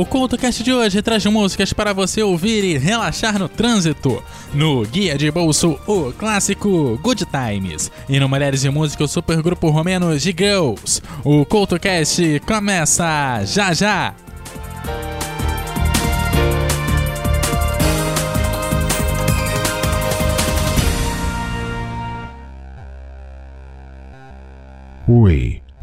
o CultoCast de hoje traz músicas para você ouvir e relaxar no trânsito. No Guia de Bolso, o clássico Good Times. E no Mulheres de Música, o supergrupo romeno de Girls. O CultoCast começa já já! Oi,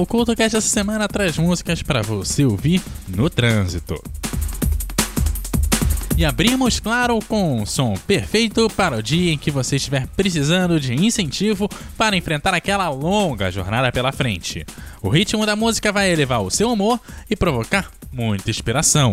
O CultoCast essa semana traz músicas para você ouvir no trânsito. E abrimos, claro, com um som perfeito para o dia em que você estiver precisando de incentivo para enfrentar aquela longa jornada pela frente. O ritmo da música vai elevar o seu humor e provocar muita inspiração.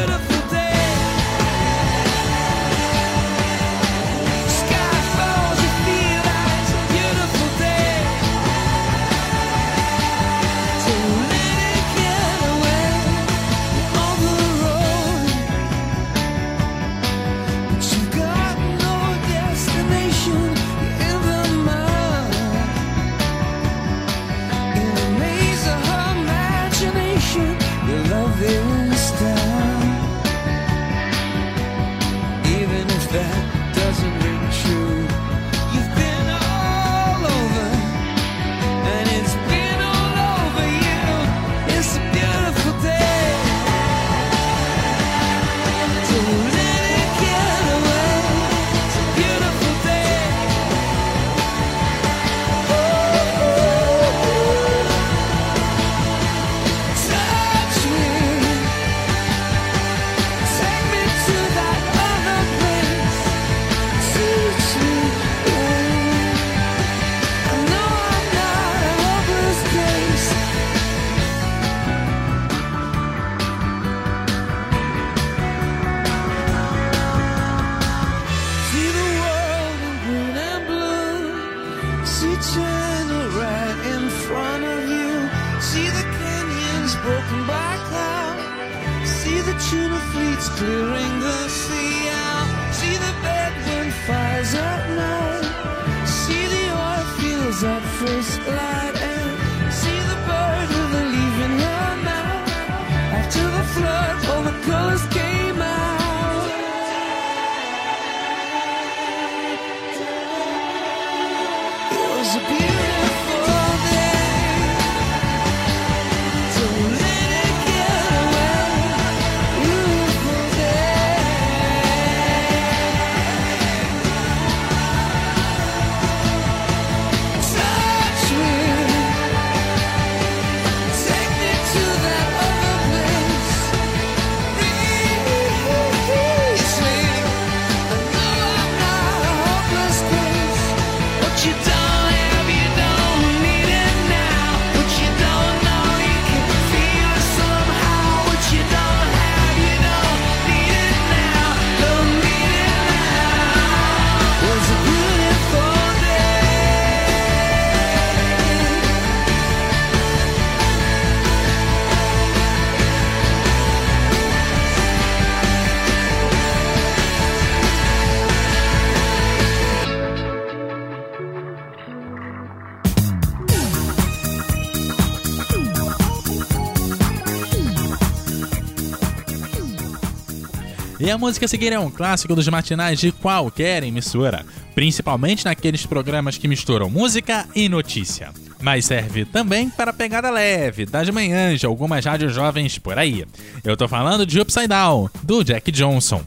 A música a seguir é um clássico dos matinais de qualquer emissora, principalmente naqueles programas que misturam música e notícia. Mas serve também para pegada leve das manhãs de algumas rádios jovens por aí. Eu tô falando de Upside Down, do Jack Johnson.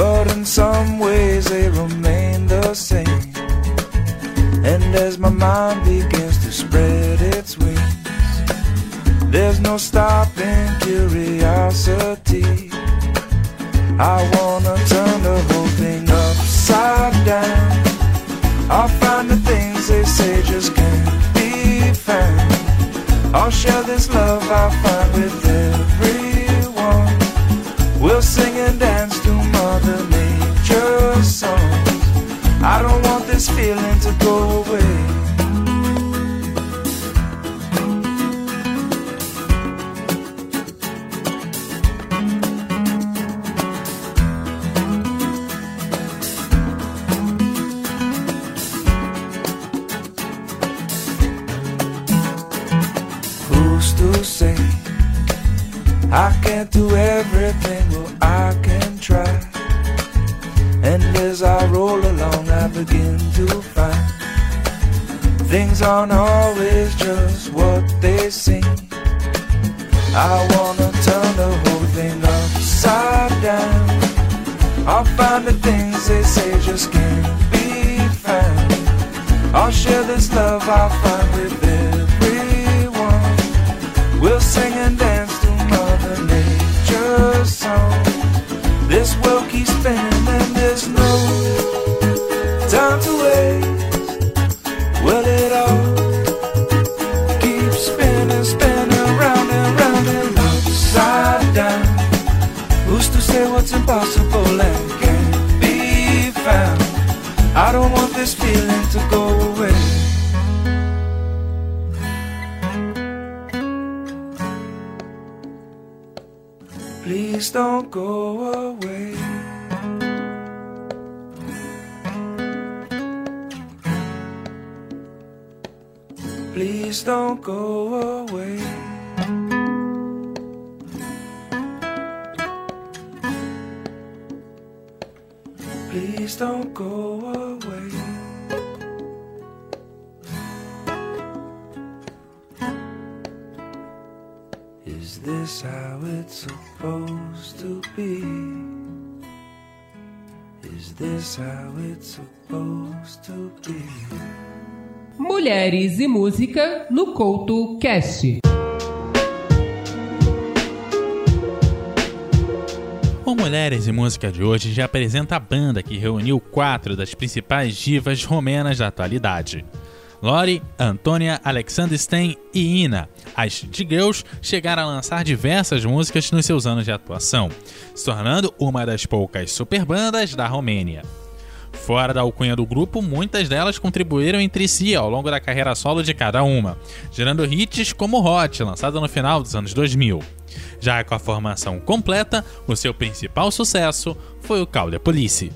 But in some ways, they remain the same. And as my mind begins to spread its wings, there's no stopping curiosity. I wanna turn the whole thing upside down. I'll find the things they say just can't be found. I'll share this love I find with everyone. We'll sing and dance Mother Nature's songs. I don't want this feeling to go away. Who's to say I can't do everything? Begin to find things aren't always just what they seem. I wanna turn the whole thing upside down. I'll find the things they say just can't be found. I'll share this love I find with everyone. We'll sing and dance go away. Please don't go away. Please don't go away. Is this how it's supposed to be? Is this how it's supposed to be? Mulheres e Música no Couto Cast. O Mulheres e Música de hoje já apresenta a banda que reuniu quatro das principais divas romenas da atualidade. Lori, Antônia, Alexander Stein e Ina, as G-Girls chegaram a lançar diversas músicas nos seus anos de atuação, se tornando uma das poucas superbandas da Romênia. Fora da alcunha do grupo, muitas delas contribuíram entre si ao longo da carreira solo de cada uma, gerando hits como Hot, lançado no final dos anos 2000. Já com a formação completa, o seu principal sucesso foi o Call the Police.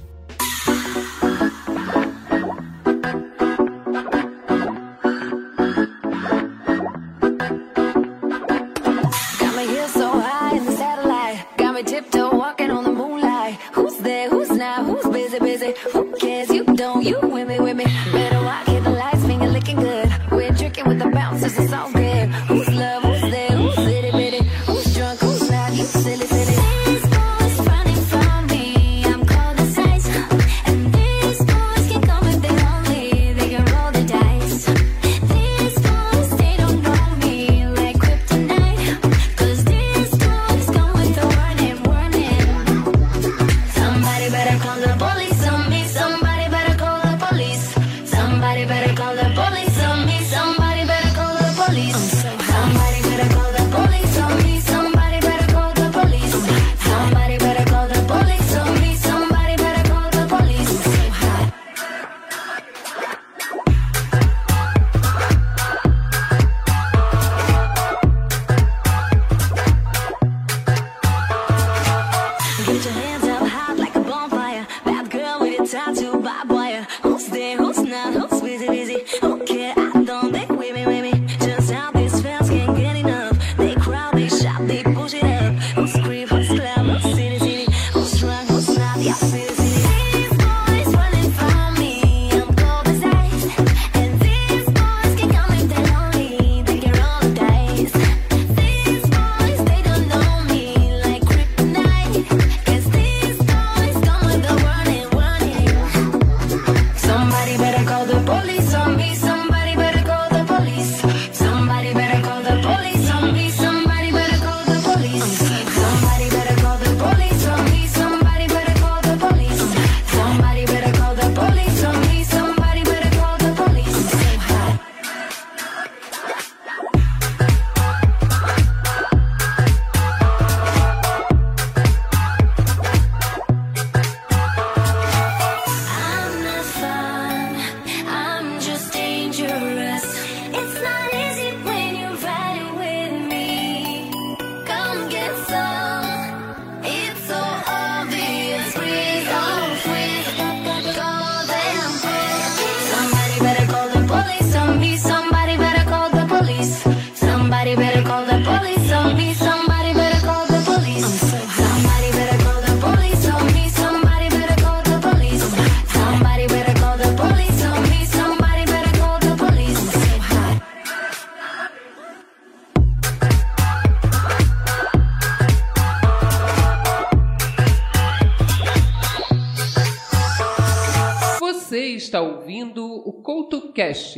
Cash.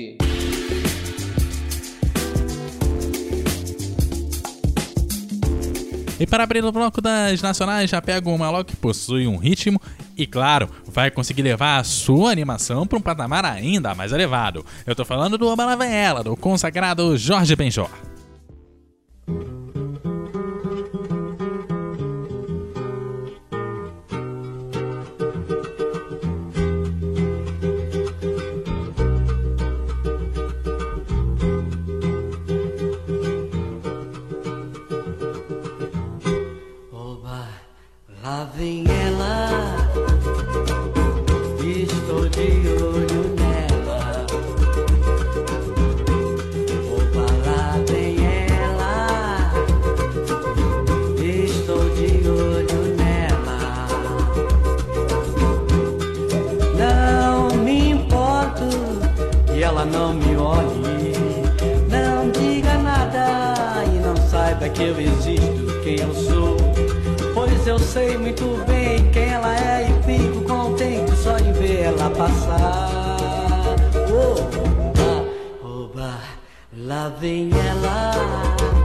E para abrir o bloco das nacionais, já pega uma logo que possui um ritmo e, claro, vai conseguir levar a sua animação para um patamar ainda mais elevado. Eu estou falando do Obala Vela, do consagrado Jorge Benjor. sei muito bem quem ela é e fico contente só em ver ela passar. Oh, oba, oba, lá vem ela.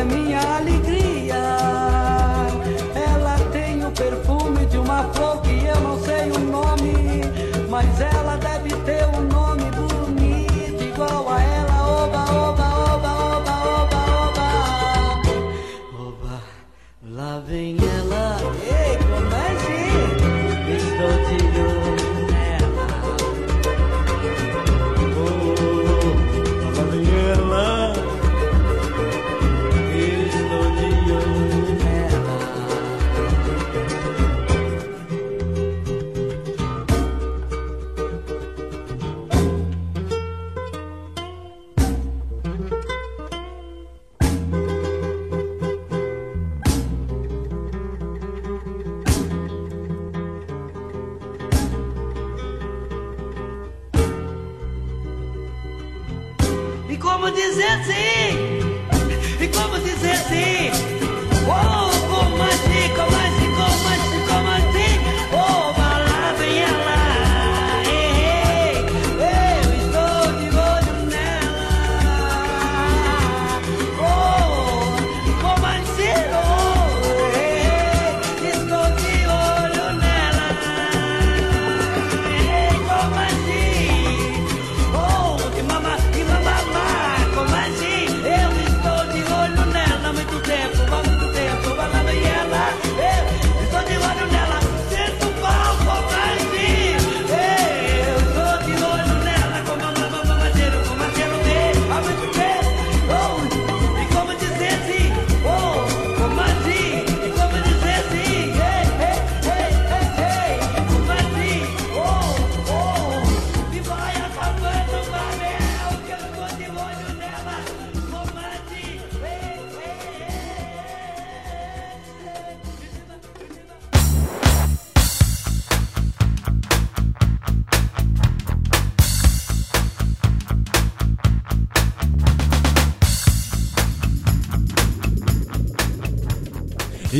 é minha alegria. Ela tem o perfume de uma flor que eu não sei o nome, mas ela.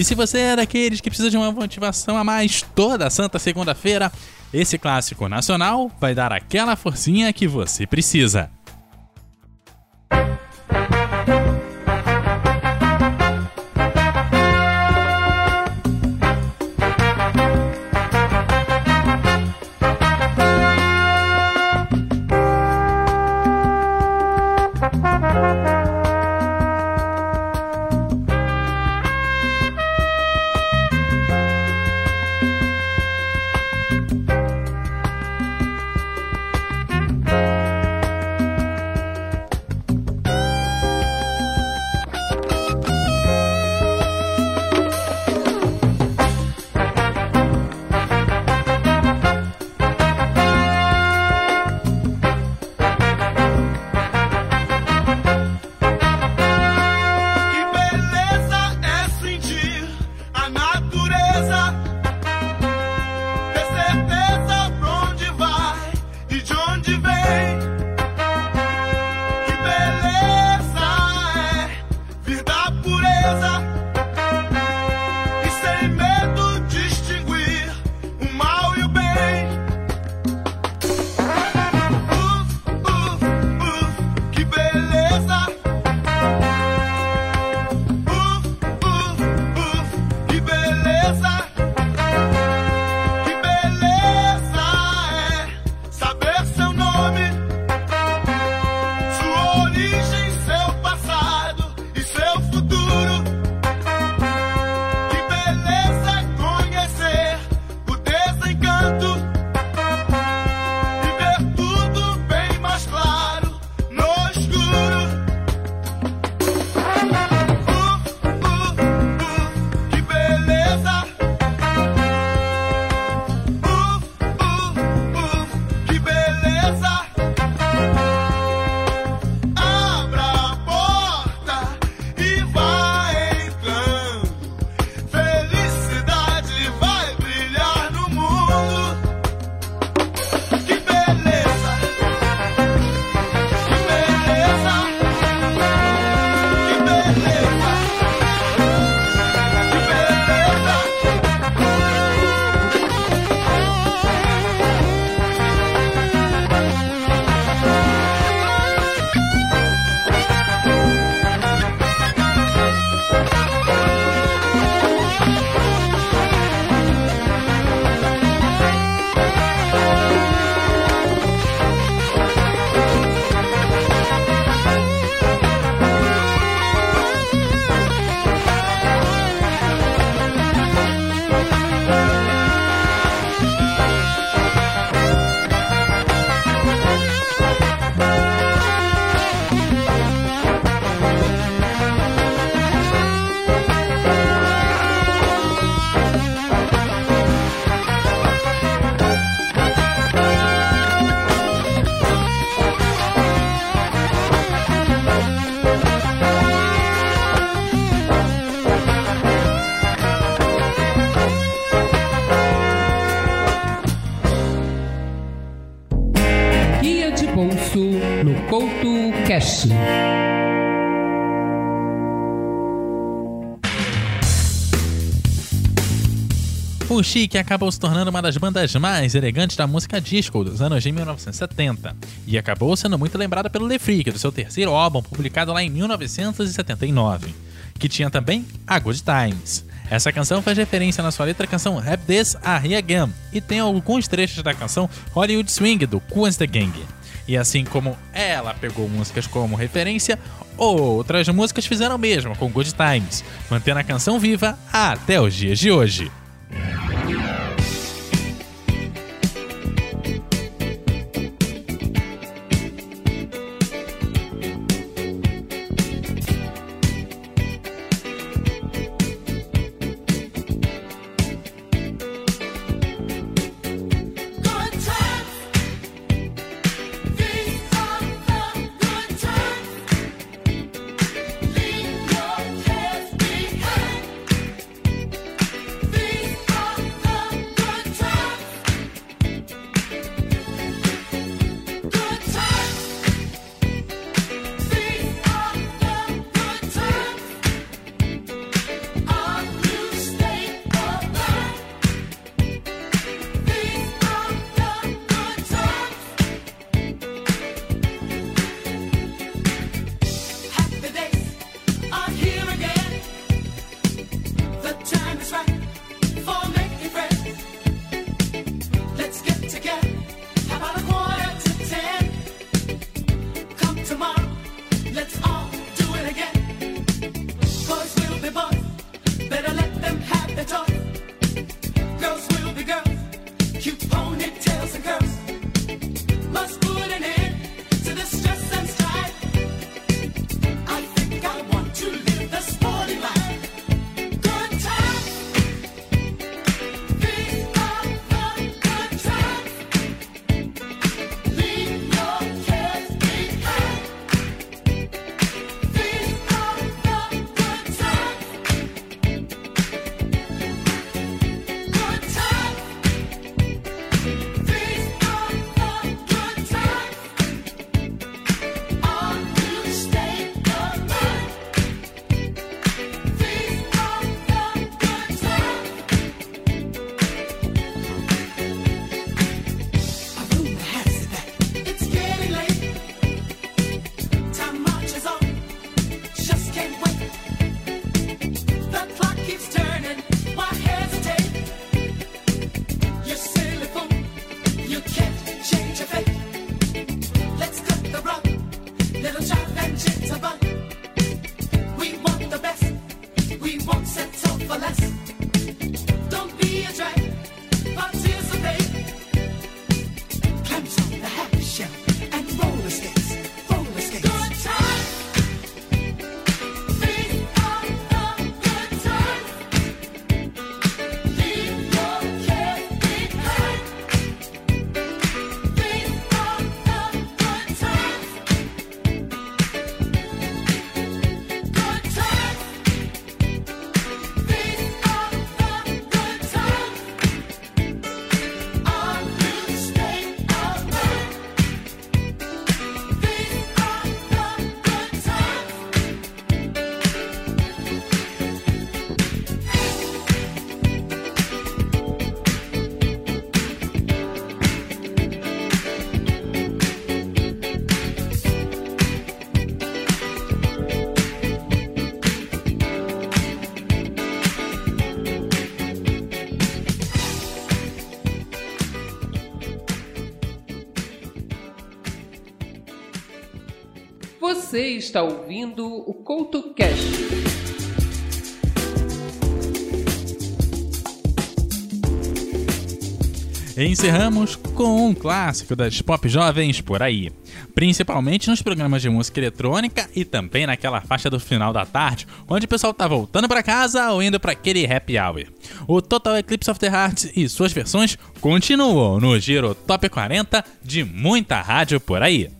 E se você é daqueles que precisa de uma motivação a mais toda santa segunda-feira, esse clássico nacional vai dar aquela forcinha que você precisa. O Chic acabou se tornando uma das bandas mais elegantes da música disco dos anos de 1970 e acabou sendo muito lembrada pelo The Freak do seu terceiro álbum publicado lá em 1979, que tinha também a Good Times. Essa canção faz referência na sua letra à canção Rap This a Here Again e tem alguns trechos da canção Hollywood Swing do Cool and the Gang. E assim como ela pegou músicas como referência, outras músicas fizeram o mesmo com Good Times, mantendo a canção viva até os dias de hoje. Yeah. For less. Você está ouvindo o CoutoCast. Encerramos com um clássico das pop jovens por aí, principalmente nos programas de música eletrônica e também naquela faixa do final da tarde, onde o pessoal tá voltando para casa ou indo para aquele happy hour. O Total Eclipse of the Heart e suas versões continuam no Giro Top 40 de muita rádio por aí.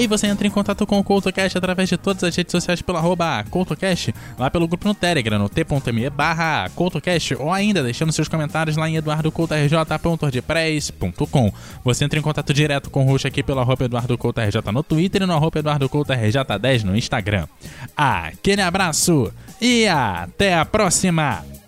E você entra em contato com o CoutoCast através de todas as redes sociais pelo arroba CoutoCast, lá pelo grupo no Telegram, no t.me barra ou ainda deixando seus comentários lá em eduardocoutorj.wordpress.com. Você entra em contato direto com o host aqui pelo arroba EduardoCoutoRJ no Twitter e no arroba EduardoCoutoRJ10 no Instagram. Aquele abraço e até a próxima!